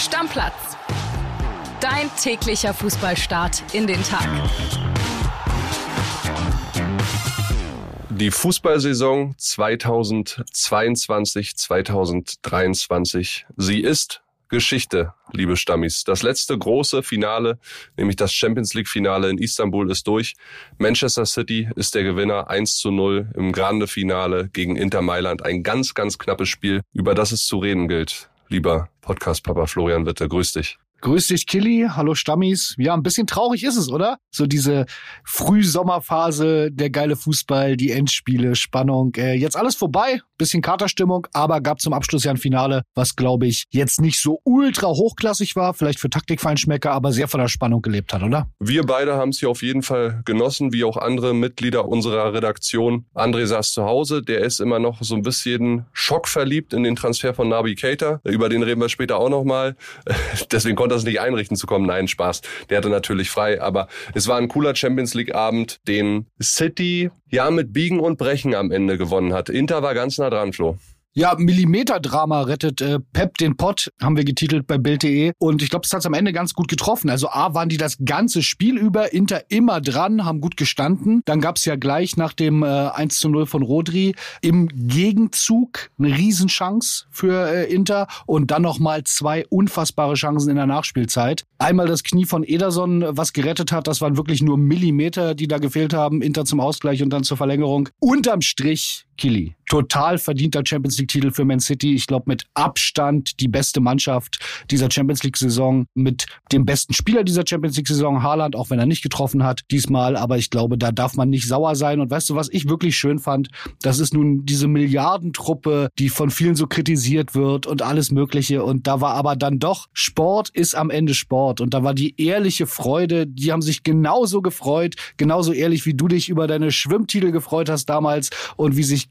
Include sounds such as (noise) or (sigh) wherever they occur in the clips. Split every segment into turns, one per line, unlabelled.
Stammplatz. Dein täglicher Fußballstart in den Tag.
Die Fußballsaison 2022-2023, sie ist Geschichte, liebe Stammis. Das letzte große Finale, nämlich das Champions League Finale in Istanbul ist durch. Manchester City ist der Gewinner 1 zu 0 im Grande Finale gegen Inter Mailand. Ein ganz, ganz knappes Spiel, über das es zu reden gilt. Lieber Podcast-Papa Florian Witte, grüß dich.
Grüß dich, Killy. Hallo, Stammis. Ja, ein bisschen traurig ist es, oder? So diese Frühsommerphase, der geile Fußball, die Endspiele, Spannung. Äh, jetzt alles vorbei, bisschen Katerstimmung, aber gab zum Abschluss ja ein Finale, was, glaube ich, jetzt nicht so ultra hochklassig war, vielleicht für Taktikfeinschmecker, aber sehr von der Spannung gelebt hat, oder?
Wir beide haben es hier auf jeden Fall genossen, wie auch andere Mitglieder unserer Redaktion. André saß zu Hause, der ist immer noch so ein bisschen schockverliebt in den Transfer von Nabi Keita. Über den reden wir später auch nochmal. (laughs) Deswegen konnte konnte das nicht einrichten zu kommen. Nein, Spaß. Der hatte natürlich frei. Aber es war ein cooler Champions League Abend, den City ja mit Biegen und Brechen am Ende gewonnen hat. Inter war ganz nah dran, Flo.
Ja, Millimeter-Drama rettet äh, Pep den Pott, haben wir getitelt bei Bild.de. Und ich glaube, es hat am Ende ganz gut getroffen. Also A, waren die das ganze Spiel über, Inter immer dran, haben gut gestanden. Dann gab's ja gleich nach dem äh, 1 zu 0 von Rodri im Gegenzug eine Riesenchance für äh, Inter und dann nochmal zwei unfassbare Chancen in der Nachspielzeit. Einmal das Knie von Ederson, was gerettet hat. Das waren wirklich nur Millimeter, die da gefehlt haben. Inter zum Ausgleich und dann zur Verlängerung. Unterm Strich Kili. Total verdienter Champions League-Titel für Man City. Ich glaube, mit Abstand die beste Mannschaft dieser Champions League-Saison, mit dem besten Spieler dieser Champions League-Saison, Haaland, auch wenn er nicht getroffen hat diesmal. Aber ich glaube, da darf man nicht sauer sein. Und weißt du, was ich wirklich schön fand? Das ist nun diese Milliardentruppe, die von vielen so kritisiert wird und alles Mögliche. Und da war aber dann doch, Sport ist am Ende Sport. Und da war die ehrliche Freude, die haben sich genauso gefreut, genauso ehrlich wie du dich über deine Schwimmtitel gefreut hast damals und wie sich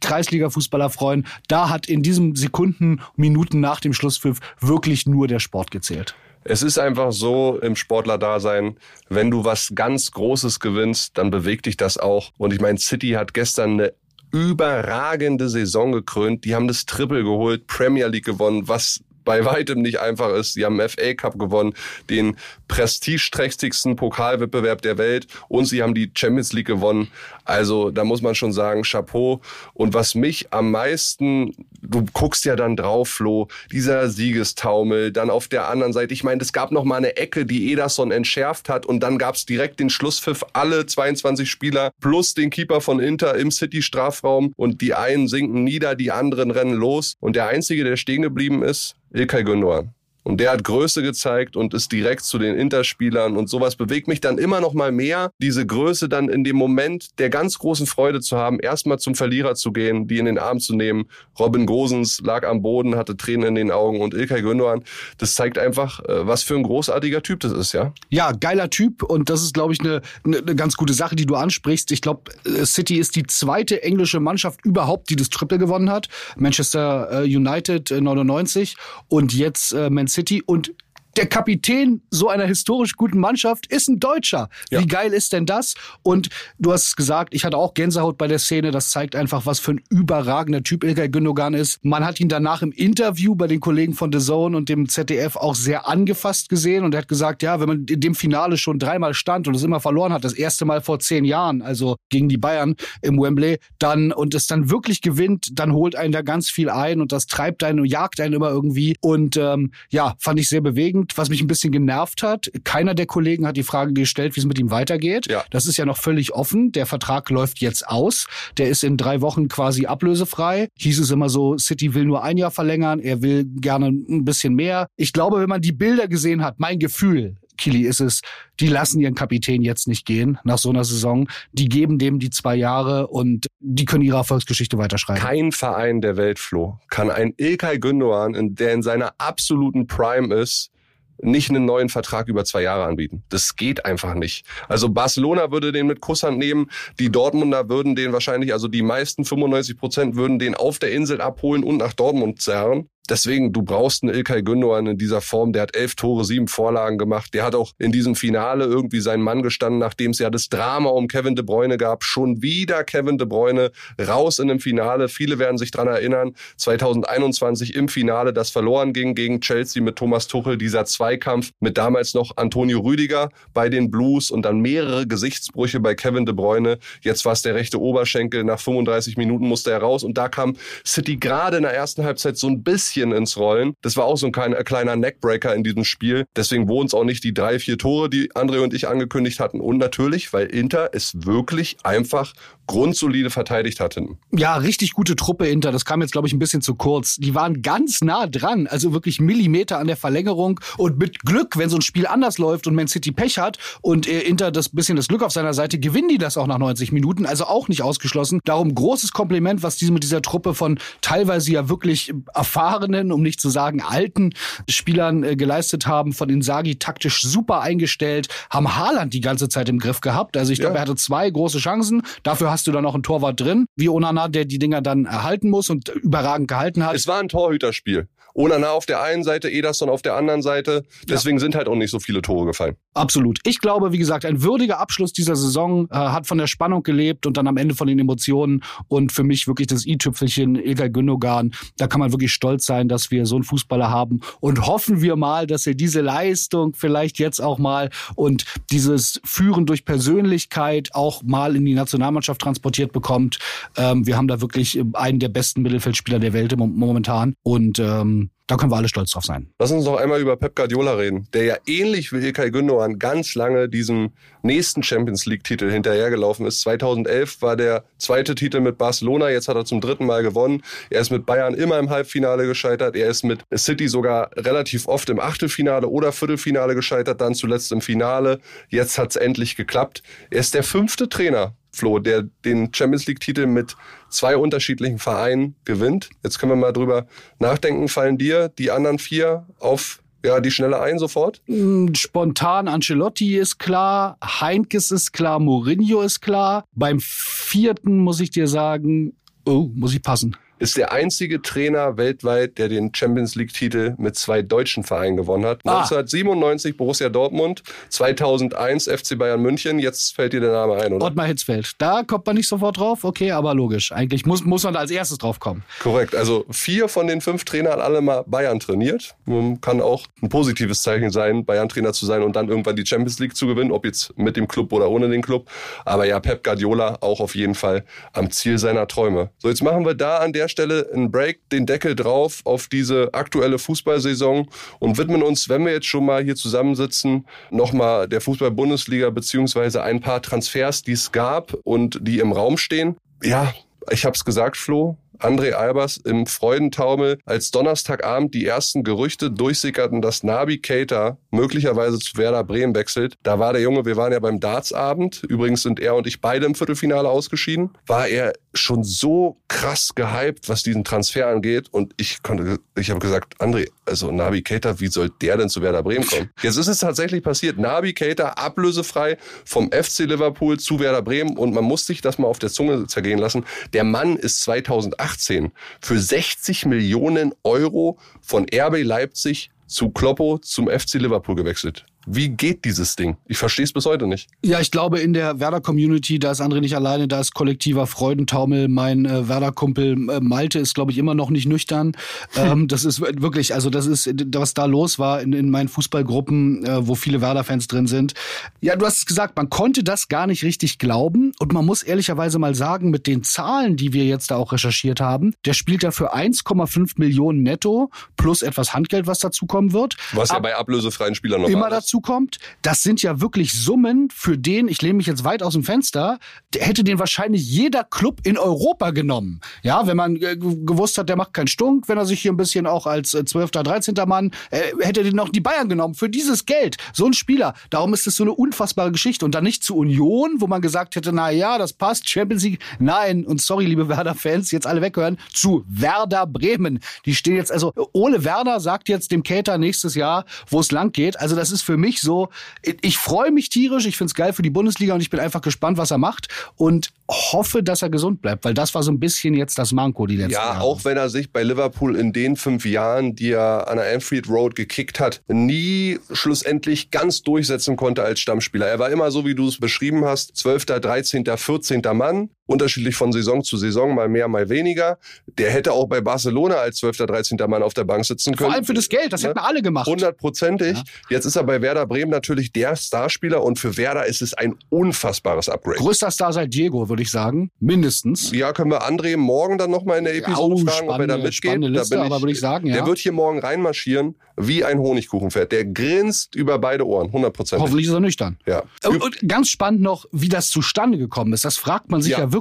Kreisliga-Fußballer freuen. Da hat in diesen Sekunden, Minuten nach dem Schlusspfiff wirklich nur der Sport gezählt.
Es ist einfach so im Sportler-Dasein, wenn du was ganz Großes gewinnst, dann bewegt dich das auch. Und ich meine, City hat gestern eine überragende Saison gekrönt. Die haben das Triple geholt, Premier League gewonnen, was bei weitem nicht einfach ist. Sie haben FA Cup gewonnen, den prestigeträchtigsten Pokalwettbewerb der Welt und sie haben die Champions League gewonnen. Also da muss man schon sagen, Chapeau. Und was mich am meisten, du guckst ja dann drauf, Flo, dieser Siegestaumel, dann auf der anderen Seite, ich meine, es gab noch mal eine Ecke, die Ederson entschärft hat und dann gab es direkt den Schlusspfiff, alle 22 Spieler plus den Keeper von Inter im City-Strafraum und die einen sinken nieder, die anderen rennen los und der Einzige, der stehen geblieben ist, Ilkay Gündoğan. Und der hat Größe gezeigt und ist direkt zu den Interspielern und sowas bewegt mich dann immer noch mal mehr, diese Größe dann in dem Moment der ganz großen Freude zu haben, erstmal zum Verlierer zu gehen, die in den Arm zu nehmen. Robin Gosens lag am Boden, hatte Tränen in den Augen und Ilkay Gündoğan, das zeigt einfach, äh, was für ein großartiger Typ das ist, ja?
Ja, geiler Typ und das ist, glaube ich, eine, eine ganz gute Sache, die du ansprichst. Ich glaube, äh, City ist die zweite englische Mannschaft überhaupt, die das Triple gewonnen hat. Manchester äh, United 99 und jetzt Man City City und der Kapitän so einer historisch guten Mannschaft ist ein Deutscher. Ja. Wie geil ist denn das? Und du hast es gesagt, ich hatte auch Gänsehaut bei der Szene. Das zeigt einfach, was für ein überragender Typ Ilkay Gündogan ist. Man hat ihn danach im Interview bei den Kollegen von The Zone und dem ZDF auch sehr angefasst gesehen und er hat gesagt, ja, wenn man in dem Finale schon dreimal stand und es immer verloren hat, das erste Mal vor zehn Jahren, also gegen die Bayern im Wembley, dann und es dann wirklich gewinnt, dann holt einen da ganz viel ein und das treibt einen und jagt einen immer irgendwie. Und ähm, ja, fand ich sehr bewegend was mich ein bisschen genervt hat. Keiner der Kollegen hat die Frage gestellt, wie es mit ihm weitergeht. Ja. Das ist ja noch völlig offen. Der Vertrag läuft jetzt aus. Der ist in drei Wochen quasi ablösefrei. Hieß es immer so, City will nur ein Jahr verlängern. Er will gerne ein bisschen mehr. Ich glaube, wenn man die Bilder gesehen hat, mein Gefühl, Kili ist es, die lassen ihren Kapitän jetzt nicht gehen nach so einer Saison. Die geben dem die zwei Jahre und die können ihre Erfolgsgeschichte weiterschreiben.
Kein Verein der Welt, Flo, kann ein Ilkay Gündoğan, der in seiner absoluten Prime ist, nicht einen neuen Vertrag über zwei Jahre anbieten. Das geht einfach nicht. Also Barcelona würde den mit Kusshand nehmen, die Dortmunder würden den wahrscheinlich, also die meisten 95 Prozent würden den auf der Insel abholen und nach Dortmund zerren. Deswegen, du brauchst einen Ilkay Gündogan in dieser Form. Der hat elf Tore, sieben Vorlagen gemacht. Der hat auch in diesem Finale irgendwie seinen Mann gestanden, nachdem es ja das Drama um Kevin De Bruyne gab. Schon wieder Kevin De Bruyne raus in dem Finale. Viele werden sich dran erinnern. 2021 im Finale, das verloren ging gegen Chelsea mit Thomas Tuchel. Dieser Zweikampf mit damals noch Antonio Rüdiger bei den Blues und dann mehrere Gesichtsbrüche bei Kevin De Bruyne. Jetzt war es der rechte Oberschenkel. Nach 35 Minuten musste er raus und da kam City gerade in der ersten Halbzeit so ein bisschen ins Rollen. Das war auch so ein kleiner, kleiner Neckbreaker in diesem Spiel. Deswegen wurden es auch nicht die drei, vier Tore, die André und ich angekündigt hatten. Und natürlich, weil Inter es wirklich einfach grundsolide verteidigt hatten.
Ja, richtig gute Truppe Inter. Das kam jetzt, glaube ich, ein bisschen zu kurz. Die waren ganz nah dran, also wirklich Millimeter an der Verlängerung. Und mit Glück, wenn so ein Spiel anders läuft und Man City Pech hat und äh, Inter das bisschen das Glück auf seiner Seite, gewinnen die das auch nach 90 Minuten. Also auch nicht ausgeschlossen. Darum großes Kompliment, was die mit dieser Truppe von teilweise ja wirklich erfahrenen, um nicht zu sagen alten Spielern äh, geleistet haben. Von Insagi taktisch super eingestellt, haben Haaland die ganze Zeit im Griff gehabt. Also ich glaube, ja. er hatte zwei große Chancen. Dafür hast du dann noch einen Torwart drin, wie Onana, der die Dinger dann erhalten muss und überragend gehalten hat.
Es war ein Torhüterspiel. Onana auf der einen Seite, Ederson auf der anderen Seite. Deswegen ja. sind halt auch nicht so viele Tore gefallen.
Absolut. Ich glaube, wie gesagt, ein würdiger Abschluss dieser Saison äh, hat von der Spannung gelebt und dann am Ende von den Emotionen und für mich wirklich das i-Tüpfelchen Ilkay Gündogan. Da kann man wirklich stolz sein, dass wir so einen Fußballer haben und hoffen wir mal, dass er diese Leistung vielleicht jetzt auch mal und dieses Führen durch Persönlichkeit auch mal in die Nationalmannschaft transportiert bekommt. Ähm, wir haben da wirklich einen der besten Mittelfeldspieler der Welt momentan und ähm, da können wir alle stolz drauf sein.
Lass uns noch einmal über Pep Guardiola reden, der ja ähnlich wie Ilkay Gündogan ganz lange diesem nächsten Champions League Titel hinterhergelaufen ist. 2011 war der zweite Titel mit Barcelona, jetzt hat er zum dritten Mal gewonnen. Er ist mit Bayern immer im Halbfinale gescheitert, er ist mit City sogar relativ oft im Achtelfinale oder Viertelfinale gescheitert, dann zuletzt im Finale. Jetzt hat es endlich geklappt. Er ist der fünfte Trainer Flo, der den Champions League-Titel mit zwei unterschiedlichen Vereinen gewinnt. Jetzt können wir mal drüber nachdenken. Fallen dir die anderen vier auf ja, die schnelle ein sofort?
Mm, spontan Ancelotti ist klar, Heinkes ist klar, Mourinho ist klar. Beim vierten muss ich dir sagen, oh, muss ich passen
ist der einzige Trainer weltweit, der den Champions League-Titel mit zwei deutschen Vereinen gewonnen hat. Ah. 1997 Borussia Dortmund, 2001 FC Bayern München. Jetzt fällt dir der Name ein, oder?
Ottmar Hitzfeld. Da kommt man nicht sofort drauf, okay, aber logisch. Eigentlich muss, muss man da als erstes drauf kommen.
Korrekt. Also vier von den fünf Trainern alle mal Bayern trainiert. Kann auch ein positives Zeichen sein, Bayern-Trainer zu sein und dann irgendwann die Champions League zu gewinnen, ob jetzt mit dem Club oder ohne den Club. Aber ja, Pep Guardiola auch auf jeden Fall am Ziel seiner Träume. So, jetzt machen wir da an der Stelle einen Break, den Deckel drauf auf diese aktuelle Fußballsaison und widmen uns, wenn wir jetzt schon mal hier zusammensitzen, nochmal der Fußball-Bundesliga beziehungsweise ein paar Transfers, die es gab und die im Raum stehen. Ja, ich habe es gesagt, Flo, André Albers im Freudentaumel, als Donnerstagabend die ersten Gerüchte durchsickerten, dass Nabi Keita möglicherweise zu Werder Bremen wechselt. Da war der Junge, wir waren ja beim Dartsabend, übrigens sind er und ich beide im Viertelfinale ausgeschieden, war er schon so krass gehypt, was diesen Transfer angeht und ich konnte, ich habe gesagt, André, also Nabi Keita, wie soll der denn zu Werder Bremen kommen? Jetzt ist es tatsächlich passiert, Nabi Keita ablösefrei vom FC Liverpool zu Werder Bremen und man muss sich das mal auf der Zunge zergehen lassen. Der Mann ist 2008 2018 für 60 Millionen Euro von RB Leipzig zu Kloppo zum FC Liverpool gewechselt. Wie geht dieses Ding? Ich verstehe es bis heute nicht.
Ja, ich glaube, in der Werder-Community, da ist André nicht alleine, da ist kollektiver Freudentaumel. Mein äh, Werder-Kumpel äh, Malte ist, glaube ich, immer noch nicht nüchtern. (laughs) ähm, das ist wirklich, also das ist, was da los war in, in meinen Fußballgruppen, äh, wo viele Werder-Fans drin sind. Ja, du hast es gesagt, man konnte das gar nicht richtig glauben. Und man muss ehrlicherweise mal sagen, mit den Zahlen, die wir jetzt da auch recherchiert haben, der spielt ja für 1,5 Millionen netto plus etwas Handgeld, was dazukommen wird.
Was ja bei ablösefreien Spielern normal
immer dazu kommt, das sind ja wirklich Summen, für den, ich lehne mich jetzt weit aus dem Fenster, hätte den wahrscheinlich jeder Club in Europa genommen. Ja, wenn man äh, gewusst hat, der macht keinen Stunk, wenn er sich hier ein bisschen auch als äh, 12., 13. Mann, äh, hätte den noch die Bayern genommen für dieses Geld. So ein Spieler. Darum ist es so eine unfassbare Geschichte. Und dann nicht zu Union, wo man gesagt hätte, na ja, das passt, Champions League. Nein, und sorry, liebe Werder-Fans, jetzt alle weghören, zu Werder Bremen. Die stehen jetzt, also Ole Werder sagt jetzt dem Cater nächstes Jahr, wo es lang geht. Also das ist für mich so, ich freue mich tierisch, ich finde es geil für die Bundesliga und ich bin einfach gespannt, was er macht. Und hoffe, dass er gesund bleibt, weil das war so ein bisschen jetzt das Manko die letzten
ja,
Jahre.
Ja, auch wenn er sich bei Liverpool in den fünf Jahren, die er an der Anfield Road gekickt hat, nie schlussendlich ganz durchsetzen konnte als Stammspieler. Er war immer so, wie du es beschrieben hast, 12., 13., 14. Mann, unterschiedlich von Saison zu Saison, mal mehr, mal weniger. Der hätte auch bei Barcelona als 12., 13. Mann auf der Bank sitzen können.
Vor allem für das Geld, das ne? hätten alle gemacht.
Hundertprozentig. Ja. Jetzt ist er bei Werder Bremen natürlich der Starspieler und für Werder ist es ein unfassbares Upgrade.
Größter Star seit Diego, würde ich sagen. Mindestens.
Ja, können wir André morgen dann nochmal in der Episode
ja, oh,
fragen, ob er da mitgeht.
Liste,
da
bin ich, aber würde ich sagen, ja.
Der wird hier morgen reinmarschieren wie ein Honigkuchenpferd. Der grinst über beide Ohren, 100%.
Hoffentlich ist er nüchtern.
Ja.
Und ganz spannend noch, wie das zustande gekommen ist. Das fragt man sich ja, ja wirklich.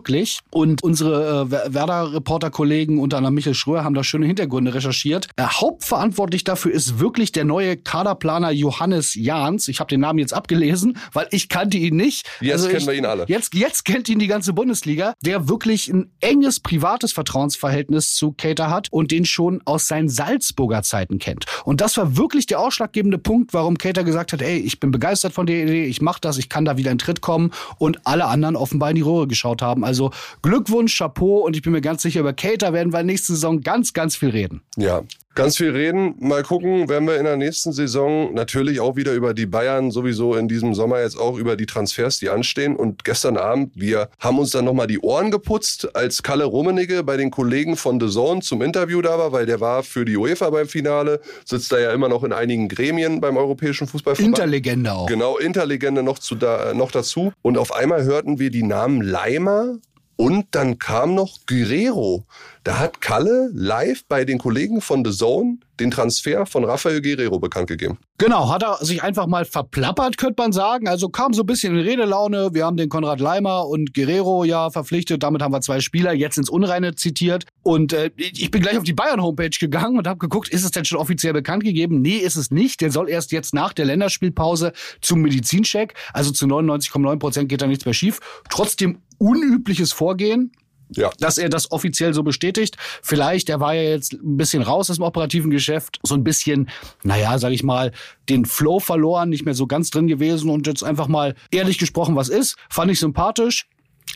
Und unsere äh, Werder-Reporter-Kollegen, unter anderem Michael Schröer, haben da schöne Hintergründe recherchiert. Äh, hauptverantwortlich dafür ist wirklich der neue Kaderplaner Johannes Jahns. Ich habe den Namen jetzt abgelesen, weil ich kannte ihn nicht.
Jetzt
also
kennen
ich,
wir ihn alle.
Jetzt, jetzt kennt ihn die ganze Bundesliga, der wirklich ein enges privates Vertrauensverhältnis zu Cater hat und den schon aus seinen Salzburger Zeiten kennt. Und das war wirklich der ausschlaggebende Punkt, warum Cater gesagt hat, ey, ich bin begeistert von der Idee, ich mache das, ich kann da wieder in Tritt kommen und alle anderen offenbar in die Röhre geschaut haben. Also Glückwunsch, Chapeau und ich bin mir ganz sicher, über Cater werden wir nächste Saison ganz, ganz viel reden.
Ja, ganz viel reden. Mal gucken, werden wir in der nächsten Saison natürlich auch wieder über die Bayern, sowieso in diesem Sommer jetzt auch über die Transfers, die anstehen. Und gestern Abend, wir haben uns dann nochmal die Ohren geputzt, als Kalle Rummenigge bei den Kollegen von The Zone zum Interview da war, weil der war für die UEFA beim Finale, sitzt da ja immer noch in einigen Gremien beim Europäischen Fußballverband.
Interlegende auch.
Genau, Interlegende noch, zu da, noch dazu. Und auf einmal hörten wir die Namen Leimer und dann kam noch Guerrero. Da hat Kalle live bei den Kollegen von The Zone den Transfer von Rafael Guerrero bekannt gegeben.
Genau, hat er sich einfach mal verplappert, könnte man sagen. Also kam so ein bisschen in Redelaune. Wir haben den Konrad Leimer und Guerrero ja verpflichtet. Damit haben wir zwei Spieler jetzt ins Unreine zitiert. Und äh, ich bin gleich auf die Bayern-Homepage gegangen und habe geguckt, ist es denn schon offiziell bekannt gegeben? Nee, ist es nicht. Der soll erst jetzt nach der Länderspielpause zum Medizincheck. Also zu 99,9 Prozent geht da nichts mehr schief. Trotzdem unübliches Vorgehen.
Ja.
Dass er das offiziell so bestätigt. Vielleicht, er war ja jetzt ein bisschen raus aus dem operativen Geschäft, so ein bisschen, naja, sag ich mal, den Flow verloren, nicht mehr so ganz drin gewesen und jetzt einfach mal ehrlich gesprochen, was ist. Fand ich sympathisch.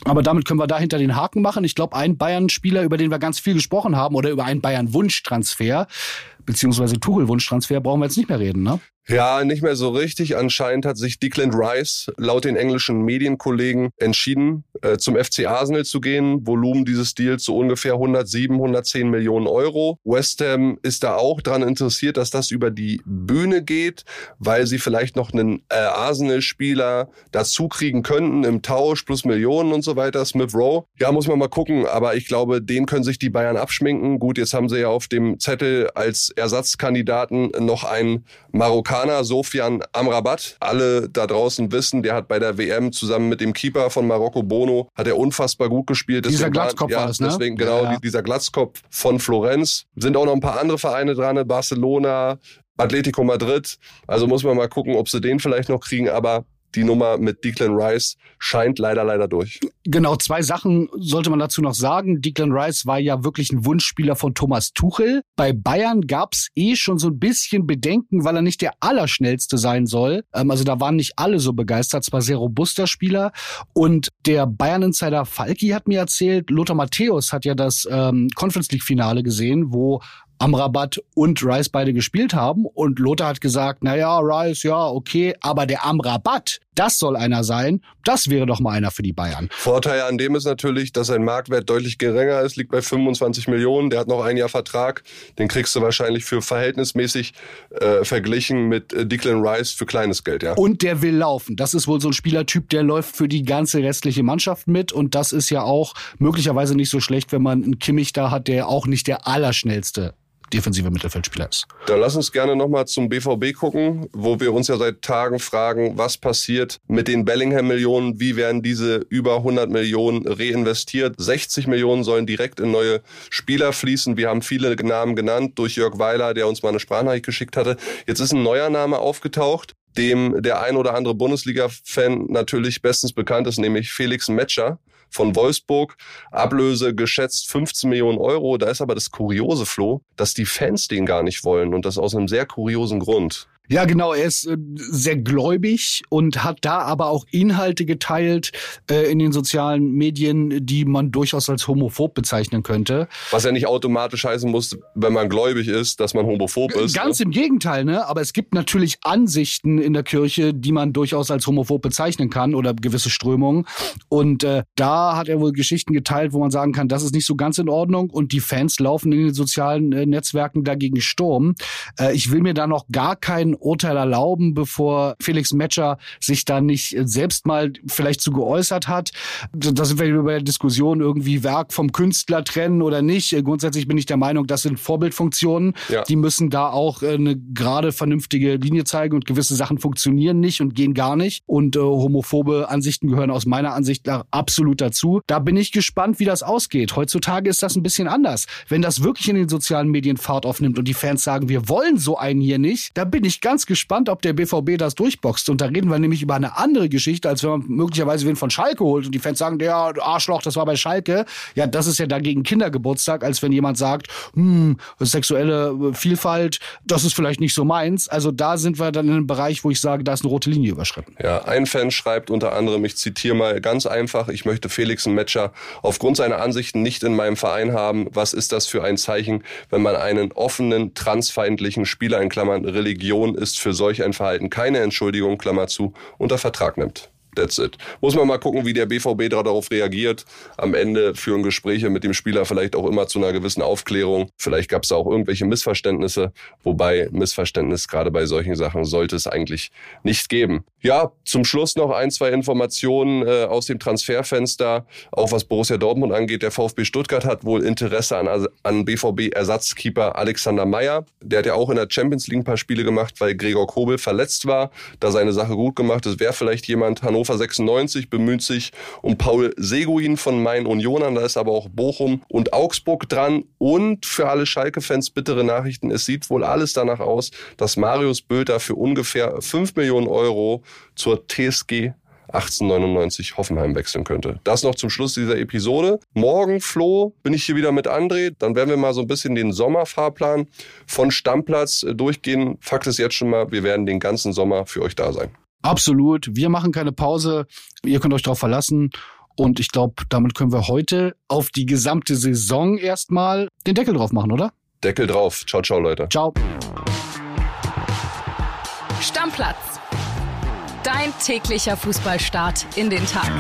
Aber damit können wir dahinter den Haken machen. Ich glaube, ein Bayern-Spieler, über den wir ganz viel gesprochen haben, oder über einen Bayern-Wunschtransfer, beziehungsweise Tuchel-Wunschtransfer, brauchen wir jetzt nicht mehr reden, ne?
Ja, nicht mehr so richtig. Anscheinend hat sich Declan Rice laut den englischen Medienkollegen entschieden, äh, zum FC Arsenal zu gehen. Volumen dieses Deals so ungefähr 107, 110 Millionen Euro. West Ham ist da auch dran interessiert, dass das über die Bühne geht, weil sie vielleicht noch einen äh, Arsenal-Spieler dazu kriegen könnten im Tausch plus Millionen und so weiter. Smith Rowe. Ja, muss man mal gucken. Aber ich glaube, den können sich die Bayern abschminken. Gut, jetzt haben sie ja auf dem Zettel als Ersatzkandidaten noch einen Marokkaner Sofian Amrabat. Alle da draußen wissen, der hat bei der WM zusammen mit dem Keeper von Marokko Bono hat er unfassbar gut gespielt.
Deswegen dieser Glatzkopf
war,
ja, das, ne?
Deswegen genau
ja,
ja. dieser Glatzkopf von Florenz. Sind auch noch ein paar andere Vereine dran, Barcelona, Atletico Madrid. Also muss man mal gucken, ob sie den vielleicht noch kriegen. Aber die Nummer mit Declan Rice scheint leider, leider durch.
Genau, zwei Sachen sollte man dazu noch sagen. Declan Rice war ja wirklich ein Wunschspieler von Thomas Tuchel. Bei Bayern gab's eh schon so ein bisschen Bedenken, weil er nicht der Allerschnellste sein soll. Ähm, also da waren nicht alle so begeistert. Zwar sehr robuster Spieler. Und der Bayern-Insider Falki hat mir erzählt, Lothar Matthäus hat ja das ähm, Conference League-Finale gesehen, wo Amrabat und Rice beide gespielt haben. Und Lothar hat gesagt, na ja, Rice, ja, okay, aber der Amrabat, das soll einer sein. Das wäre doch mal einer für die Bayern.
Vorteil an dem ist natürlich, dass sein Marktwert deutlich geringer ist, liegt bei 25 Millionen. Der hat noch ein Jahr Vertrag. Den kriegst du wahrscheinlich für verhältnismäßig äh, verglichen mit äh, Declan Rice für kleines Geld, ja.
Und der will laufen. Das ist wohl so ein Spielertyp, der läuft für die ganze restliche Mannschaft mit. Und das ist ja auch möglicherweise nicht so schlecht, wenn man einen Kimmich da hat, der auch nicht der allerschnellste defensive Mittelfeldspieler ist.
Dann lass uns gerne nochmal zum BVB gucken, wo wir uns ja seit Tagen fragen, was passiert mit den Bellingham-Millionen, wie werden diese über 100 Millionen reinvestiert. 60 Millionen sollen direkt in neue Spieler fließen. Wir haben viele Namen genannt durch Jörg Weiler, der uns mal eine Sprachnachricht geschickt hatte. Jetzt ist ein neuer Name aufgetaucht dem der ein oder andere Bundesliga-Fan natürlich bestens bekannt ist, nämlich Felix Metscher von Wolfsburg. Ablöse geschätzt 15 Millionen Euro. Da ist aber das kuriose Flo, dass die Fans den gar nicht wollen und das aus einem sehr kuriosen Grund.
Ja, genau. Er ist äh, sehr gläubig und hat da aber auch Inhalte geteilt äh, in den sozialen Medien, die man durchaus als homophob bezeichnen könnte.
Was ja nicht automatisch heißen muss, wenn man gläubig ist, dass man homophob ist.
Ganz ne? im Gegenteil, ne? Aber es gibt natürlich Ansichten in der Kirche, die man durchaus als homophob bezeichnen kann oder gewisse Strömungen. Und äh, da hat er wohl Geschichten geteilt, wo man sagen kann, das ist nicht so ganz in Ordnung und die Fans laufen in den sozialen äh, Netzwerken dagegen Sturm. Äh, ich will mir da noch gar keinen Urteil erlauben, bevor Felix Metscher sich da nicht selbst mal vielleicht zu geäußert hat. Da sind wir über der Diskussion irgendwie Werk vom Künstler trennen oder nicht. Grundsätzlich bin ich der Meinung, das sind Vorbildfunktionen. Ja. Die müssen da auch äh, eine gerade vernünftige Linie zeigen und gewisse Sachen funktionieren nicht und gehen gar nicht. Und äh, homophobe Ansichten gehören aus meiner Ansicht nach absolut dazu. Da bin ich gespannt, wie das ausgeht. Heutzutage ist das ein bisschen anders. Wenn das wirklich in den sozialen Medien Fahrt aufnimmt und die Fans sagen, wir wollen so einen hier nicht, da bin ich ganz gespannt, ob der BVB das durchboxt. Und da reden wir nämlich über eine andere Geschichte, als wenn man möglicherweise wen von Schalke holt und die Fans sagen, der Arschloch, das war bei Schalke. Ja, das ist ja dagegen Kindergeburtstag, als wenn jemand sagt, hm, sexuelle Vielfalt, das ist vielleicht nicht so meins. Also da sind wir dann in einem Bereich, wo ich sage, da ist eine rote Linie überschritten.
Ja, ein Fan schreibt unter anderem, ich zitiere mal ganz einfach, ich möchte Felix Metscher aufgrund seiner Ansichten nicht in meinem Verein haben. Was ist das für ein Zeichen, wenn man einen offenen, transfeindlichen Spieler in Klammern Religion ist für solch ein Verhalten keine Entschuldigung, Klammer zu, unter Vertrag nimmt. That's it. Muss man mal gucken, wie der BVB darauf reagiert. Am Ende führen Gespräche mit dem Spieler vielleicht auch immer zu einer gewissen Aufklärung. Vielleicht gab es auch irgendwelche Missverständnisse, wobei Missverständnis gerade bei solchen Sachen sollte es eigentlich nicht geben. Ja, zum Schluss noch ein, zwei Informationen äh, aus dem Transferfenster, auch was Borussia Dortmund angeht. Der VfB Stuttgart hat wohl Interesse an, an BVB-Ersatzkeeper Alexander Meyer. Der hat ja auch in der Champions League ein paar Spiele gemacht, weil Gregor Kobel verletzt war, da seine Sache gut gemacht ist. Wäre vielleicht jemand, Hannover Hannover 96 bemüht sich um Paul Seguin von Main Unionern. Da ist aber auch Bochum und Augsburg dran. Und für alle Schalke-Fans bittere Nachrichten. Es sieht wohl alles danach aus, dass Marius Bülter für ungefähr 5 Millionen Euro zur TSG 1899 Hoffenheim wechseln könnte. Das noch zum Schluss dieser Episode. Morgen, Flo, bin ich hier wieder mit André. Dann werden wir mal so ein bisschen den Sommerfahrplan von Stammplatz äh, durchgehen. Fakt ist jetzt schon mal, wir werden den ganzen Sommer für euch da sein.
Absolut. Wir machen keine Pause. Ihr könnt euch darauf verlassen. Und ich glaube, damit können wir heute auf die gesamte Saison erstmal den Deckel drauf machen, oder?
Deckel drauf. Ciao, ciao, Leute.
Ciao.
Stammplatz. Dein täglicher Fußballstart in den Tag.